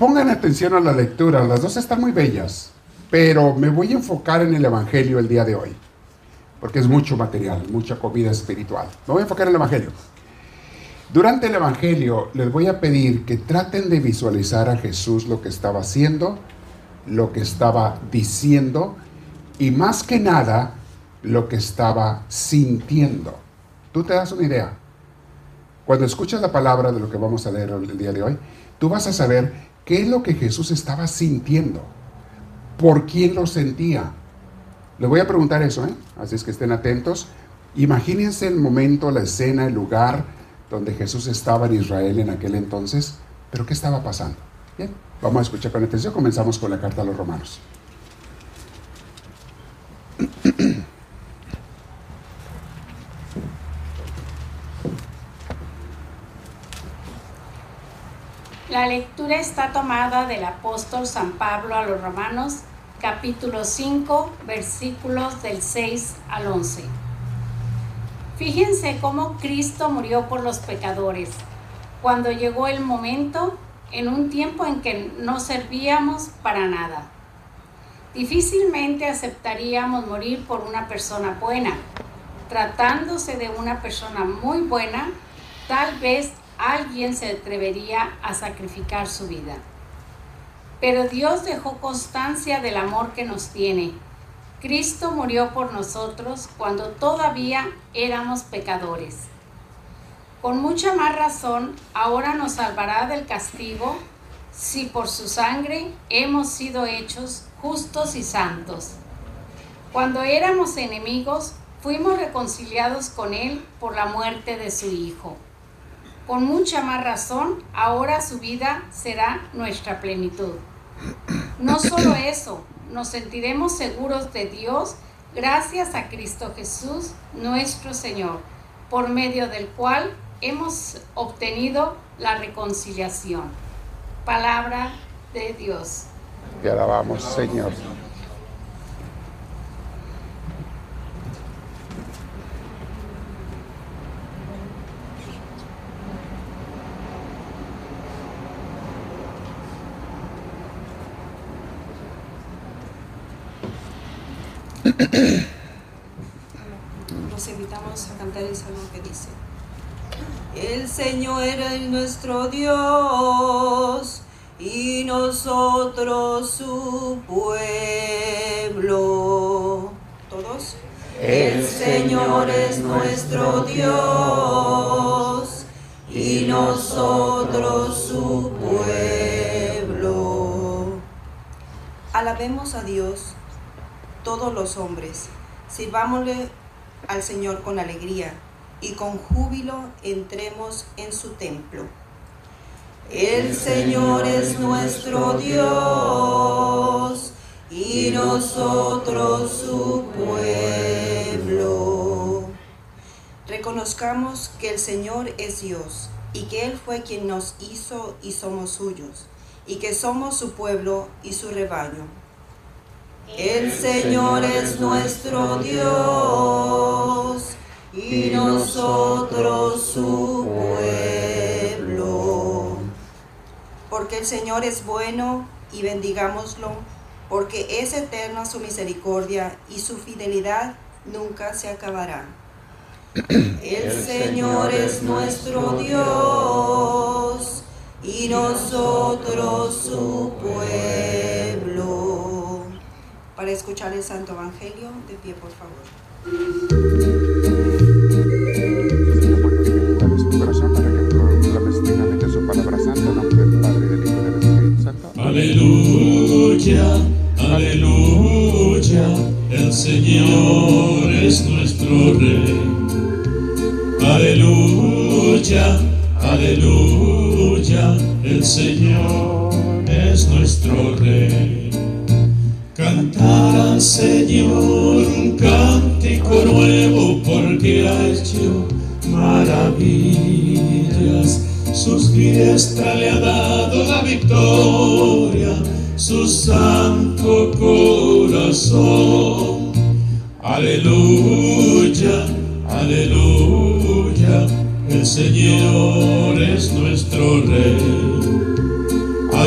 Pongan atención a la lectura, las dos están muy bellas, pero me voy a enfocar en el Evangelio el día de hoy, porque es mucho material, mucha comida espiritual. Me voy a enfocar en el Evangelio. Durante el Evangelio les voy a pedir que traten de visualizar a Jesús lo que estaba haciendo, lo que estaba diciendo y más que nada lo que estaba sintiendo. ¿Tú te das una idea? Cuando escuchas la palabra de lo que vamos a leer el día de hoy, tú vas a saber ¿Qué es lo que Jesús estaba sintiendo? ¿Por quién lo sentía? Le voy a preguntar eso, ¿eh? así es que estén atentos. Imagínense el momento, la escena, el lugar donde Jesús estaba en Israel en aquel entonces, pero ¿qué estaba pasando? Bien, vamos a escuchar con atención. Comenzamos con la carta a los romanos. La lectura está tomada del apóstol San Pablo a los Romanos, capítulo 5, versículos del 6 al 11. Fíjense cómo Cristo murió por los pecadores, cuando llegó el momento, en un tiempo en que no servíamos para nada. Difícilmente aceptaríamos morir por una persona buena. Tratándose de una persona muy buena, tal vez alguien se atrevería a sacrificar su vida. Pero Dios dejó constancia del amor que nos tiene. Cristo murió por nosotros cuando todavía éramos pecadores. Con mucha más razón, ahora nos salvará del castigo si por su sangre hemos sido hechos justos y santos. Cuando éramos enemigos, fuimos reconciliados con Él por la muerte de su Hijo. Con mucha más razón, ahora su vida será nuestra plenitud. No solo eso, nos sentiremos seguros de Dios gracias a Cristo Jesús, nuestro Señor, por medio del cual hemos obtenido la reconciliación. Palabra de Dios. Te alabamos, Señor. Nos invitamos a cantar el salmo que dice, el Señor es nuestro Dios y nosotros su pueblo. ¿Todos? El Señor es nuestro Dios y nosotros su pueblo. Alabemos a Dios todos los hombres. Sirvámosle al Señor con alegría y con júbilo entremos en su templo. El Señor es nuestro Dios y nosotros su pueblo. Reconozcamos que el Señor es Dios y que Él fue quien nos hizo y somos suyos, y que somos su pueblo y su rebaño el Señor es nuestro Dios y nosotros su pueblo. Porque el Señor es bueno y bendigámoslo, porque es eterna su misericordia y su fidelidad nunca se acabará. El Señor es nuestro Dios y nosotros su pueblo para escuchar el Santo Evangelio. De pie, por favor.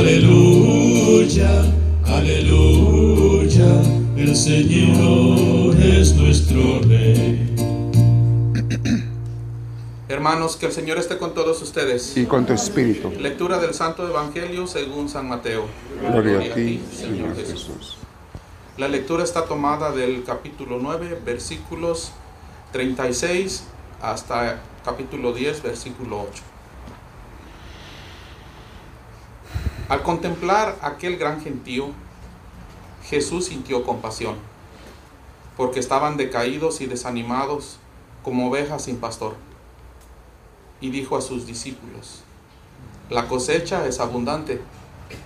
Aleluya. Aleluya, aleluya, el Señor es nuestro Rey. Hermanos, que el Señor esté con todos ustedes. Y con tu espíritu. Lectura del Santo Evangelio según San Mateo. Gloria a ti, Señor Jesús. La lectura está tomada del capítulo 9, versículos 36 hasta capítulo 10, versículo 8. Al contemplar aquel gran gentío, Jesús sintió compasión, porque estaban decaídos y desanimados como ovejas sin pastor. Y dijo a sus discípulos, la cosecha es abundante,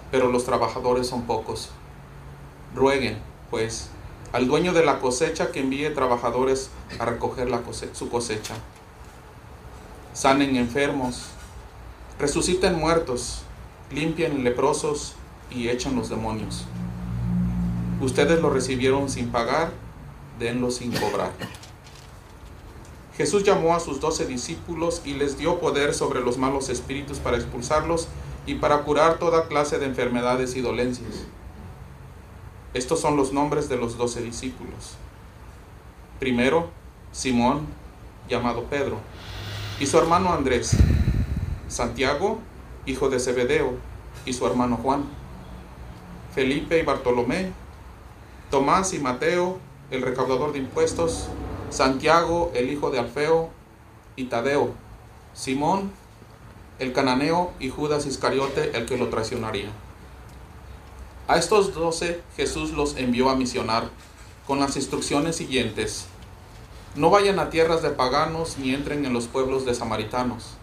pero los trabajadores son pocos. Rueguen, pues, al dueño de la cosecha que envíe trabajadores a recoger su cosecha. Sanen enfermos, resuciten muertos, limpien leprosos y echen los demonios. Ustedes lo recibieron sin pagar, denlo sin cobrar. Jesús llamó a sus doce discípulos y les dio poder sobre los malos espíritus para expulsarlos y para curar toda clase de enfermedades y dolencias. Estos son los nombres de los doce discípulos. Primero, Simón, llamado Pedro, y su hermano Andrés. Santiago, hijo de Zebedeo, y su hermano Juan. Felipe y Bartolomé. Tomás y Mateo, el recaudador de impuestos. Santiago, el hijo de Alfeo, y Tadeo. Simón, el cananeo, y Judas Iscariote, el que lo traicionaría. A estos doce Jesús los envió a misionar con las instrucciones siguientes. No vayan a tierras de paganos ni entren en los pueblos de samaritanos.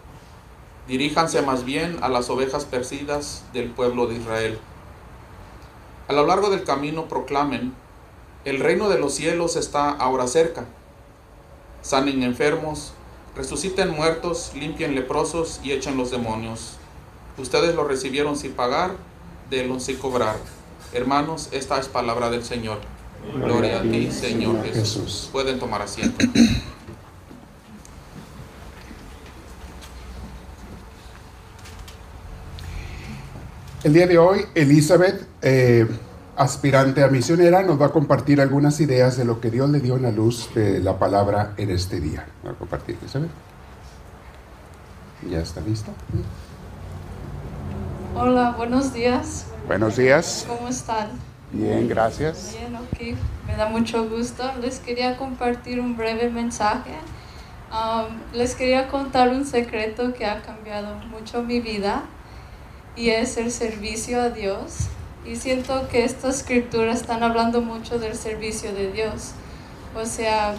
Diríjanse más bien a las ovejas perdidas del pueblo de Israel. A lo largo del camino proclamen, el reino de los cielos está ahora cerca. Sanen enfermos, resuciten muertos, limpien leprosos y echen los demonios. Ustedes lo recibieron sin pagar, denlo sin cobrar. Hermanos, esta es palabra del Señor. Gloria a ti, Señor Jesús. Pueden tomar asiento. El día de hoy, Elizabeth, eh, aspirante a misionera, nos va a compartir algunas ideas de lo que Dios le dio en la luz de la palabra en este día. Va a compartir, Elizabeth. ¿Ya está lista? Hola, buenos días. Buenos días. ¿Cómo están? Bien, gracias. Bien, ok. Me da mucho gusto. Les quería compartir un breve mensaje. Um, les quería contar un secreto que ha cambiado mucho mi vida y es el servicio a Dios. Y siento que estas escrituras están hablando mucho del servicio de Dios. O sea,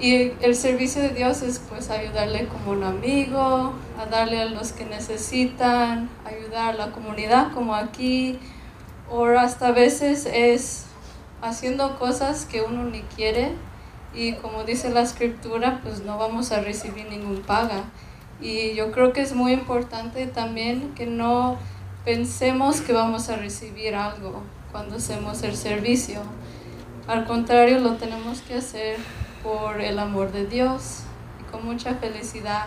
y el servicio de Dios es pues ayudarle como un amigo, a darle a los que necesitan, ayudar a la comunidad como aquí, o hasta a veces es haciendo cosas que uno ni quiere y como dice la escritura, pues no vamos a recibir ningún paga. Y yo creo que es muy importante también que no pensemos que vamos a recibir algo cuando hacemos el servicio. Al contrario, lo tenemos que hacer por el amor de Dios y con mucha felicidad.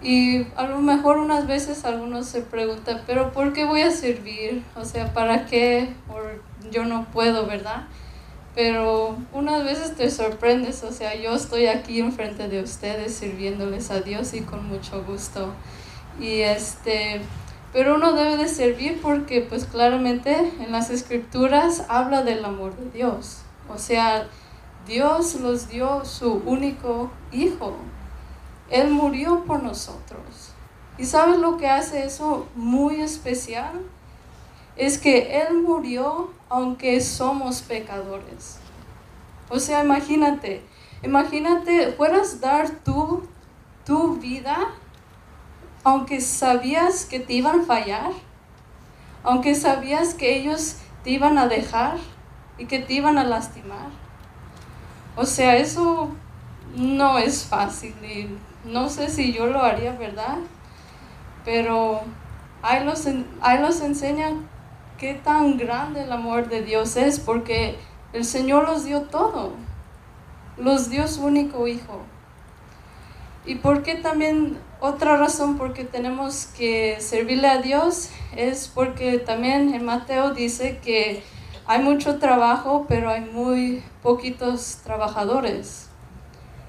Y a lo mejor unas veces algunos se preguntan, pero ¿por qué voy a servir? O sea, ¿para qué? O yo no puedo, ¿verdad? Pero unas veces te sorprendes, o sea, yo estoy aquí enfrente de ustedes sirviéndoles a Dios y con mucho gusto. Y este, pero uno debe de servir porque pues claramente en las escrituras habla del amor de Dios. O sea, Dios nos dio su único hijo. Él murió por nosotros. ¿Y sabes lo que hace eso muy especial? Es que Él murió aunque somos pecadores. O sea, imagínate, imagínate, fueras dar tu, tu vida aunque sabías que te iban a fallar, aunque sabías que ellos te iban a dejar y que te iban a lastimar. O sea, eso no es fácil y no sé si yo lo haría, ¿verdad? Pero ahí los, ahí los enseña qué tan grande el amor de Dios es, porque el Señor los dio todo, los dio su único hijo. ¿Y por qué también otra razón por que tenemos que servirle a Dios es porque también en Mateo dice que hay mucho trabajo, pero hay muy poquitos trabajadores.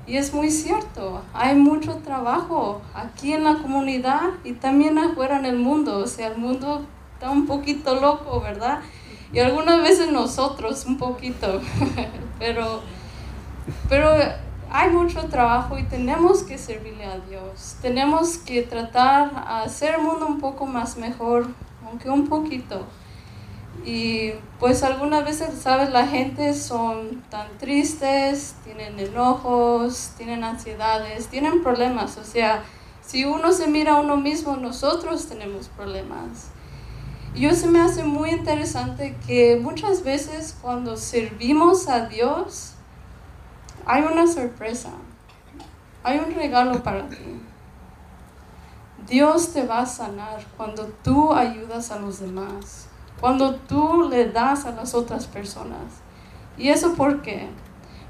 Y es muy cierto, hay mucho trabajo aquí en la comunidad y también afuera en el mundo. O sea, el mundo está un poquito loco, ¿verdad? Y algunas veces nosotros un poquito, pero, pero hay mucho trabajo y tenemos que servirle a Dios. Tenemos que tratar de hacer el mundo un poco más mejor, aunque un poquito. Y pues algunas veces, sabes, la gente son tan tristes, tienen enojos, tienen ansiedades, tienen problemas. O sea, si uno se mira a uno mismo, nosotros tenemos problemas. Yo se me hace muy interesante que muchas veces cuando servimos a Dios, hay una sorpresa, hay un regalo para ti. Dios te va a sanar cuando tú ayudas a los demás, cuando tú le das a las otras personas. ¿Y eso por qué?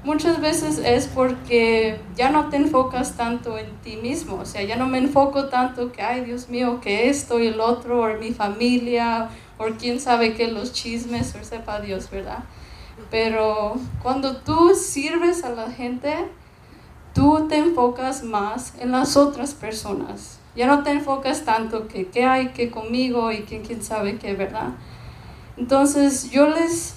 Muchas veces es porque ya no te enfocas tanto en ti mismo, o sea, ya no me enfoco tanto que, ay Dios mío, que esto y el otro, o mi familia, o quién sabe qué, los chismes, o sepa Dios, ¿verdad? Pero cuando tú sirves a la gente, tú te enfocas más en las otras personas. Ya no te enfocas tanto que qué hay que conmigo y quién, quién sabe qué, ¿verdad? Entonces yo les,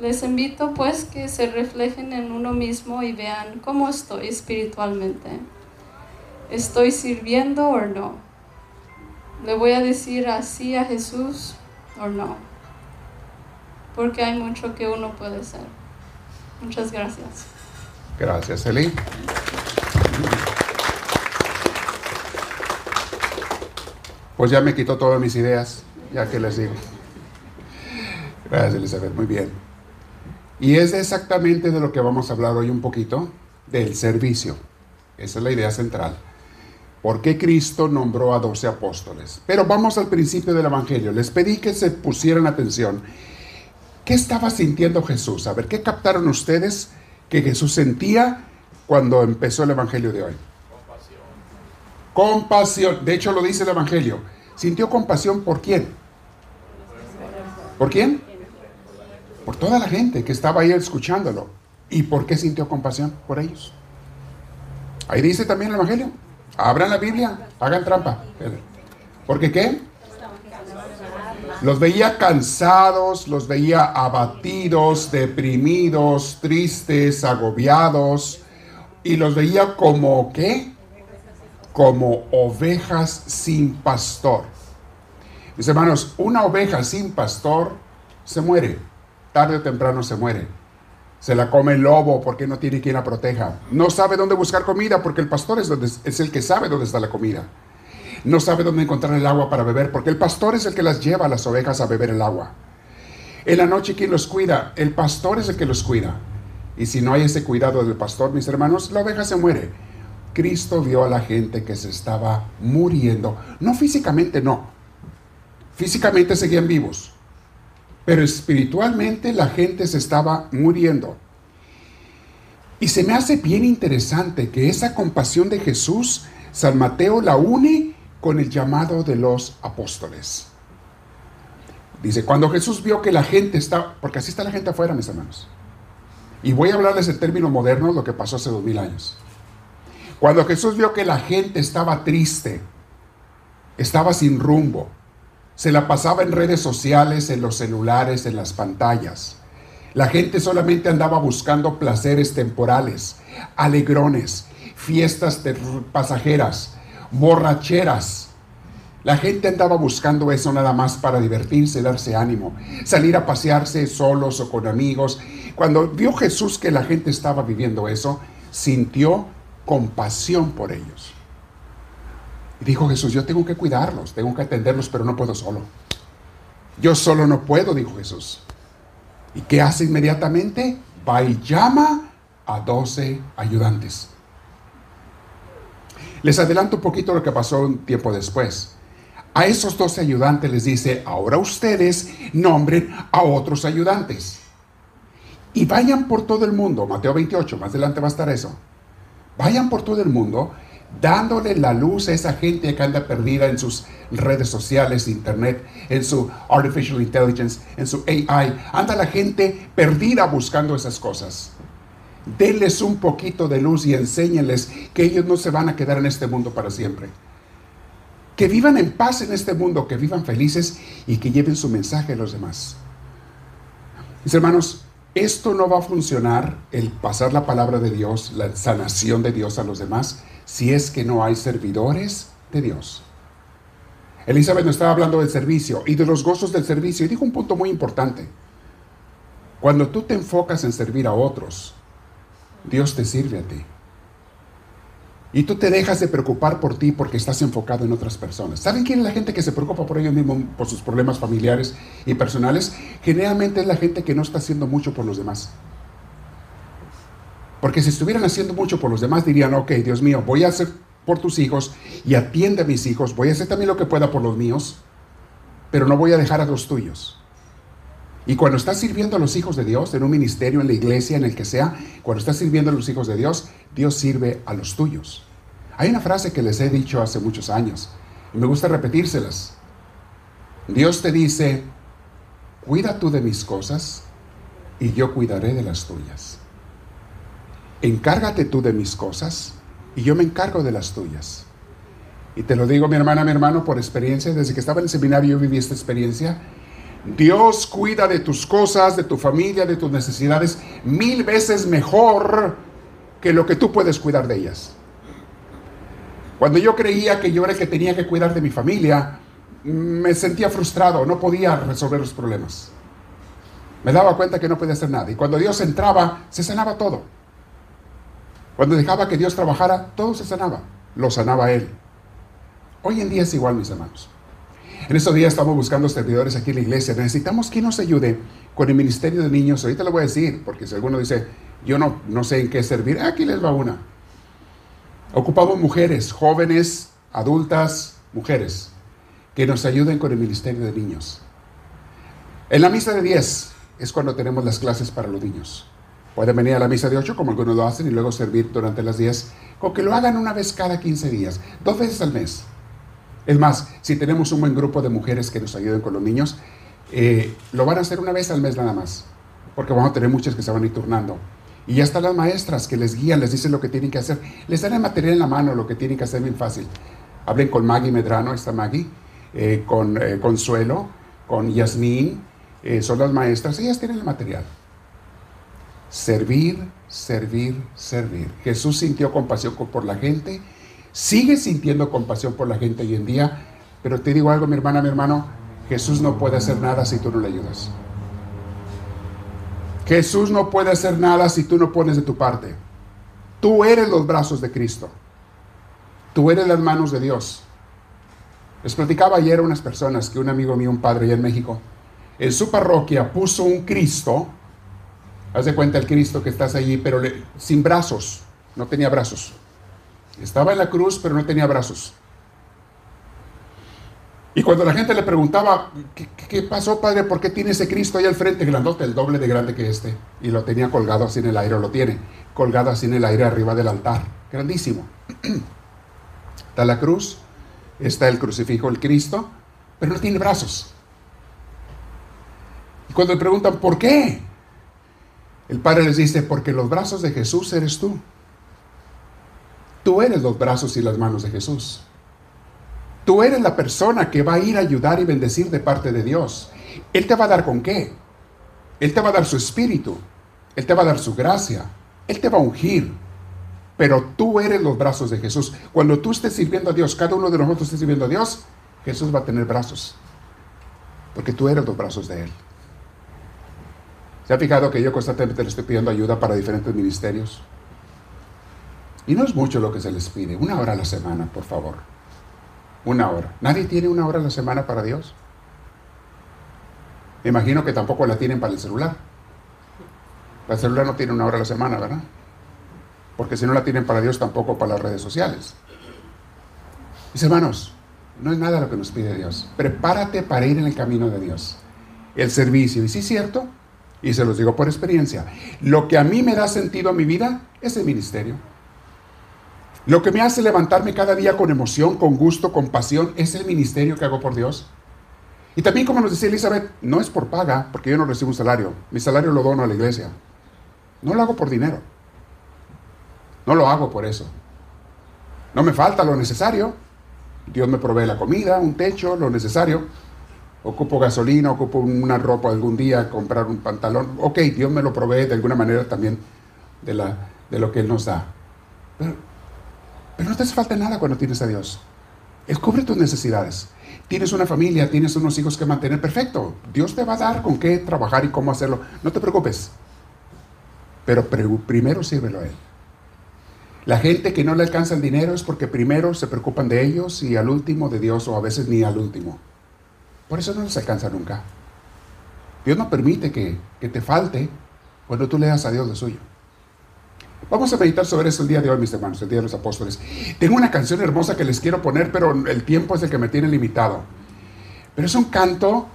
les invito pues que se reflejen en uno mismo y vean cómo estoy espiritualmente. ¿Estoy sirviendo o no? ¿Le voy a decir así a Jesús o no? porque hay mucho que uno puede hacer. Muchas gracias. Gracias, Eli. Pues ya me quitó todas mis ideas, ya que les digo. Gracias, Elizabeth, muy bien. Y es exactamente de lo que vamos a hablar hoy un poquito, del servicio. Esa es la idea central. ¿Por qué Cristo nombró a doce apóstoles? Pero vamos al principio del Evangelio. Les pedí que se pusieran atención ¿Qué estaba sintiendo Jesús? A ver, ¿qué captaron ustedes que Jesús sentía cuando empezó el Evangelio de hoy? Compasión. Compasión. De hecho, lo dice el Evangelio. ¿Sintió compasión por quién? ¿Por quién? Por toda la gente que estaba ahí escuchándolo. ¿Y por qué sintió compasión por ellos? Ahí dice también el Evangelio. Abran la Biblia, hagan trampa. ¿Por qué qué? Los veía cansados, los veía abatidos, deprimidos, tristes, agobiados. Y los veía como qué? Como ovejas sin pastor. Mis hermanos, una oveja sin pastor se muere. Tarde o temprano se muere. Se la come el lobo porque no tiene quien la proteja. No sabe dónde buscar comida porque el pastor es, el que sabe dónde está la comida no sabe dónde encontrar el agua para beber, porque el pastor es el que las lleva a las ovejas a beber el agua. En la noche, ¿quién los cuida? El pastor es el que los cuida. Y si no hay ese cuidado del pastor, mis hermanos, la oveja se muere. Cristo vio a la gente que se estaba muriendo. No físicamente, no. Físicamente seguían vivos. Pero espiritualmente la gente se estaba muriendo. Y se me hace bien interesante que esa compasión de Jesús, San Mateo la une con el llamado de los apóstoles. Dice, cuando Jesús vio que la gente está, porque así está la gente afuera, mis hermanos. Y voy a hablarles en términos modernos lo que pasó hace dos mil años. Cuando Jesús vio que la gente estaba triste, estaba sin rumbo, se la pasaba en redes sociales, en los celulares, en las pantallas. La gente solamente andaba buscando placeres temporales, alegrones, fiestas pasajeras, borracheras. La gente andaba buscando eso nada más para divertirse, darse ánimo, salir a pasearse solos o con amigos. Cuando vio Jesús que la gente estaba viviendo eso, sintió compasión por ellos. Y dijo Jesús, yo tengo que cuidarlos, tengo que atenderlos, pero no puedo solo. Yo solo no puedo, dijo Jesús. ¿Y qué hace inmediatamente? Va y llama a doce ayudantes. Les adelanto un poquito lo que pasó un tiempo después. A esos dos ayudantes les dice, ahora ustedes nombren a otros ayudantes. Y vayan por todo el mundo, Mateo 28, más adelante va a estar eso. Vayan por todo el mundo dándole la luz a esa gente que anda perdida en sus redes sociales, internet, en su artificial intelligence, en su AI. Anda la gente perdida buscando esas cosas. Denles un poquito de luz y enséñenles que ellos no se van a quedar en este mundo para siempre. Que vivan en paz en este mundo, que vivan felices y que lleven su mensaje a los demás. Mis hermanos, esto no va a funcionar, el pasar la palabra de Dios, la sanación de Dios a los demás, si es que no hay servidores de Dios. Elizabeth nos estaba hablando del servicio y de los gozos del servicio y dijo un punto muy importante. Cuando tú te enfocas en servir a otros, Dios te sirve a ti. Y tú te dejas de preocupar por ti porque estás enfocado en otras personas. ¿Saben quién es la gente que se preocupa por ellos mismos, por sus problemas familiares y personales? Generalmente es la gente que no está haciendo mucho por los demás. Porque si estuvieran haciendo mucho por los demás, dirían, ok, Dios mío, voy a hacer por tus hijos y atiende a mis hijos, voy a hacer también lo que pueda por los míos, pero no voy a dejar a los tuyos. Y cuando estás sirviendo a los hijos de Dios, en un ministerio, en la iglesia, en el que sea, cuando estás sirviendo a los hijos de Dios, Dios sirve a los tuyos. Hay una frase que les he dicho hace muchos años y me gusta repetírselas. Dios te dice, cuida tú de mis cosas y yo cuidaré de las tuyas. Encárgate tú de mis cosas y yo me encargo de las tuyas. Y te lo digo, mi hermana, mi hermano, por experiencia, desde que estaba en el seminario yo viví esta experiencia Dios cuida de tus cosas, de tu familia, de tus necesidades mil veces mejor que lo que tú puedes cuidar de ellas. Cuando yo creía que yo era el que tenía que cuidar de mi familia, me sentía frustrado, no podía resolver los problemas. Me daba cuenta que no podía hacer nada. Y cuando Dios entraba, se sanaba todo. Cuando dejaba que Dios trabajara, todo se sanaba. Lo sanaba Él. Hoy en día es igual, mis hermanos. En estos días estamos buscando servidores aquí en la iglesia. Necesitamos quien nos ayude con el ministerio de niños. Ahorita lo voy a decir, porque si alguno dice, yo no, no sé en qué servir, aquí les va una. Ocupamos mujeres, jóvenes, adultas, mujeres, que nos ayuden con el ministerio de niños. En la misa de 10 es cuando tenemos las clases para los niños. Pueden venir a la misa de 8 como algunos lo hacen y luego servir durante las 10, con que lo hagan una vez cada 15 días, dos veces al mes. Es más, si tenemos un buen grupo de mujeres que nos ayuden con los niños, eh, lo van a hacer una vez al mes nada más, porque vamos a tener muchas que se van a ir turnando. Y ya están las maestras que les guían, les dicen lo que tienen que hacer, les dan el material en la mano, lo que tienen que hacer bien fácil. Hablen con Maggie Medrano, está Maggie, eh, con eh, Consuelo, con Yasmín, son las maestras, ellas tienen el material. Servir, servir, servir. Jesús sintió compasión por la gente Sigue sintiendo compasión por la gente hoy en día, pero te digo algo, mi hermana, mi hermano, Jesús no puede hacer nada si tú no le ayudas. Jesús no puede hacer nada si tú no pones de tu parte. Tú eres los brazos de Cristo. Tú eres las manos de Dios. Les platicaba ayer a unas personas que un amigo mío, un padre allá en México, en su parroquia puso un Cristo, haz de cuenta el Cristo que estás allí, pero sin brazos, no tenía brazos. Estaba en la cruz, pero no tenía brazos. Y cuando la gente le preguntaba, ¿qué, pasó, padre? ¿Por qué tiene ese Cristo ahí al frente, grandote, el doble de grande que este? Y lo tenía colgado así en el aire, o lo tiene, colgado así en el aire arriba del altar. Grandísimo. Está la cruz, está el crucifijo, el Cristo, pero no tiene brazos. Y cuando le preguntan, ¿por qué? El Padre les dice, porque los brazos de Jesús eres tú. Tú eres los brazos y las manos de Jesús. Tú eres la persona que va a ir a ayudar y bendecir de parte de Dios. Él te va a dar con qué? Él te va a dar su espíritu. Él te va a dar su gracia. Él te va a ungir. Pero tú eres los brazos de Jesús. Cuando tú estés sirviendo a Dios, cada uno de nosotros esté sirviendo a Dios, Jesús va a tener brazos. Porque tú eres los brazos de Él. ¿Se ha fijado que yo constantemente le estoy pidiendo ayuda para diferentes ministerios? Y no es mucho lo que se les pide, una hora a la semana, por favor. Una hora. ¿Nadie tiene una hora a la semana para Dios? Me imagino que tampoco la tienen para el celular. La celular no tiene una hora a la semana, ¿verdad? Porque si no la tienen para Dios, tampoco para las redes sociales. Mis hermanos, no es nada lo que nos pide Dios. Prepárate para ir en el camino de Dios. El servicio. Y sí es cierto, y se los digo por experiencia, lo que a mí me da sentido a mi vida es el ministerio. Lo que me hace levantarme cada día con emoción, con gusto, con pasión, es el ministerio que hago por Dios. Y también, como nos decía Elizabeth, no es por paga, porque yo no recibo un salario. Mi salario lo dono a la iglesia. No lo hago por dinero. No lo hago por eso. No me falta lo necesario. Dios me provee la comida, un techo, lo necesario. Ocupo gasolina, ocupo una ropa algún día, comprar un pantalón. Ok, Dios me lo provee de alguna manera también de, la, de lo que Él nos da. Pero, pero no te hace falta nada cuando tienes a Dios. Él cubre tus necesidades. Tienes una familia, tienes unos hijos que mantener. Perfecto. Dios te va a dar con qué trabajar y cómo hacerlo. No te preocupes. Pero primero sírvelo a Él. La gente que no le alcanza el dinero es porque primero se preocupan de ellos y al último de Dios o a veces ni al último. Por eso no les alcanza nunca. Dios no permite que, que te falte cuando tú le das a Dios lo suyo. Vamos a meditar sobre eso el día de hoy, mis hermanos, el Día de los Apóstoles. Tengo una canción hermosa que les quiero poner, pero el tiempo es el que me tiene limitado. Pero es un canto.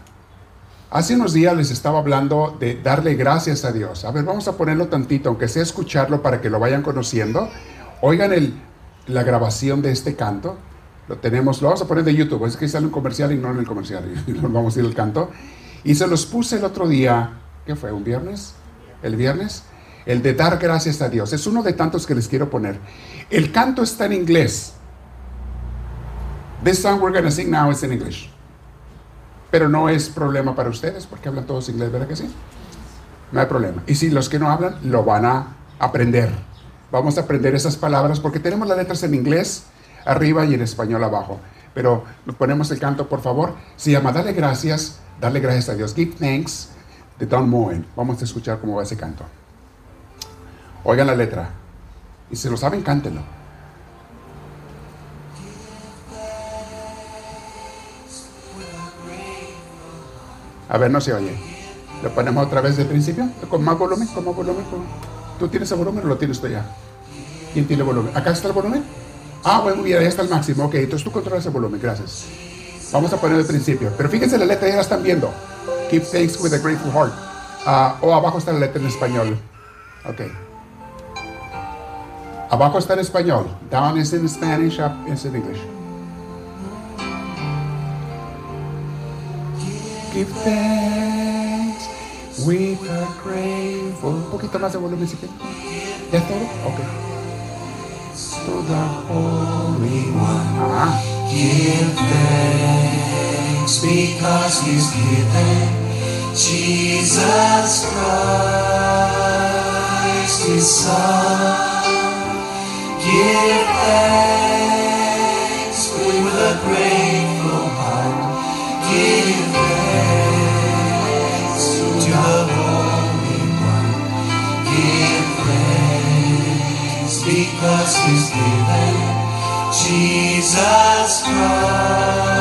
Hace unos días les estaba hablando de darle gracias a Dios. A ver, vamos a ponerlo tantito, aunque sea escucharlo para que lo vayan conociendo. Oigan el, la grabación de este canto. Lo tenemos, lo vamos a poner de YouTube. Es que sale un comercial y no en el comercial. Vamos a ir al canto. Y se los puse el otro día. ¿Qué fue? ¿Un viernes? ¿El viernes? El de dar gracias a Dios. Es uno de tantos que les quiero poner. El canto está en inglés. This song we're going to sing now is in English. Pero no es problema para ustedes porque hablan todos inglés, ¿verdad que sí? No hay problema. Y si los que no hablan, lo van a aprender. Vamos a aprender esas palabras porque tenemos las letras en inglés arriba y en español abajo. Pero ponemos el canto, por favor. Se llama Dale gracias, dale gracias a Dios. Give thanks de Don Moen. Vamos a escuchar cómo va ese canto. Oigan la letra. Y si lo saben, cántenlo. A ver, no se oye. Lo ponemos otra vez de principio, con más volumen, con más volumen. ¿Tú tienes el volumen o lo tienes tú ya? ¿Quién tiene el volumen? ¿Acá está el volumen? Ah, bueno, bien, ahí está el máximo. Ok, entonces tú controlas el volumen, gracias. Vamos a poner el principio. Pero fíjense la letra, ya la están viendo. Keep thanks with a grateful heart. Ah, o abajo está la letra en español. Ok. Abajo está en español. Down is in Spanish, up is in English. Give thanks with a grateful. Un poquito más de volumen, si ¿Ya todo? Ok. To the Holy One. Ah. Give thanks because He's given Jesus Christ, His Son. Give thanks with a grateful heart. Give thanks to the Holy One. Give thanks because He's given Jesus Christ,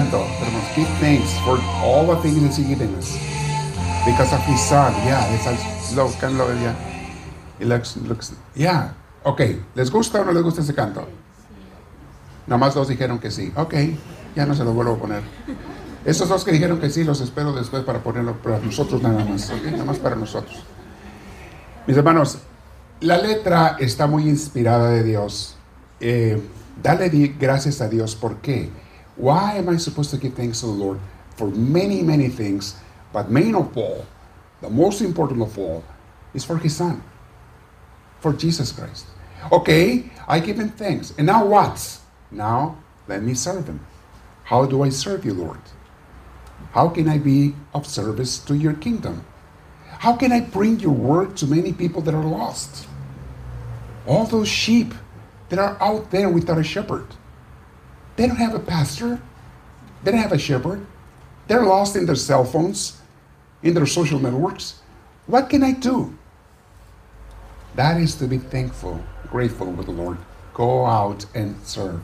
canto. Hermanos, give thanks for all the things that He's given us. Because of His Son. Yeah, it's slow, can lo yeah. It looks, looks, yeah. Ok, ¿les gusta o no les gusta ese canto? Nomás dos dijeron que sí. Ok, ya no se lo vuelvo a poner. Esos dos que dijeron que sí, los espero después para ponerlo para nosotros nada más. Ok, nada más para nosotros. Mis hermanos, la letra está muy inspirada de Dios. Eh, dale gracias a Dios. ¿Por qué? Why am I supposed to give thanks to the Lord? For many, many things. But main of all, the most important of all, is for His Son. For Jesus Christ. Okay, I give him thanks. And now what? Now let me serve him. How do I serve you, Lord? How can I be of service to your kingdom? How can I bring your word to many people that are lost? All those sheep that are out there without a shepherd. They don't have a pastor. They don't have a shepherd. They're lost in their cell phones, in their social networks. What can I do? That is to be thankful, grateful with the Lord. Go out and serve.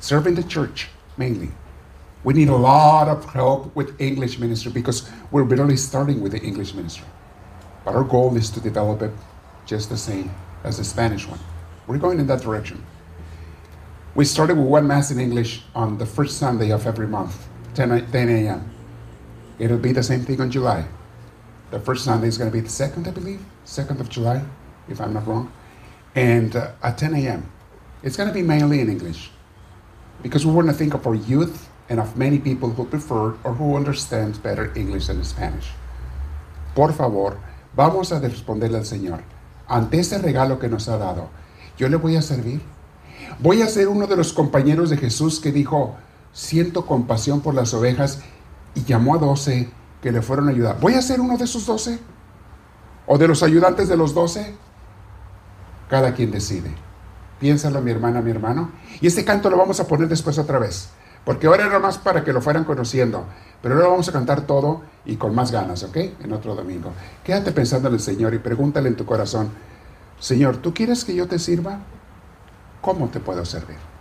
Serve in the church, mainly. We need a lot of help with English ministry because we're barely starting with the English ministry. But our goal is to develop it just the same as the Spanish one. We're going in that direction. We started with one Mass in English on the first Sunday of every month, 10, 10 a.m. It'll be the same thing on July. The first Sunday is going to be the second, I believe, second of July, if I'm not wrong, and uh, at 10 a.m. It's going to be mainly in English, because we want to think of our youth and of many people who prefer or who understand better English than Spanish. Por favor, vamos a responderle al Señor ante ese regalo que nos ha dado. Yo le voy a servir. Voy a ser uno de los compañeros de Jesús que dijo, siento compasión por las ovejas y llamó a doce que le fueron a ayudar. ¿Voy a ser uno de esos doce? ¿O de los ayudantes de los doce? Cada quien decide. Piénsalo, mi hermana, mi hermano. Y este canto lo vamos a poner después otra vez. Porque ahora era más para que lo fueran conociendo. Pero ahora vamos a cantar todo y con más ganas, ¿ok? En otro domingo. Quédate pensando en el Señor y pregúntale en tu corazón, Señor, ¿tú quieres que yo te sirva? ¿Cómo te puedo servir?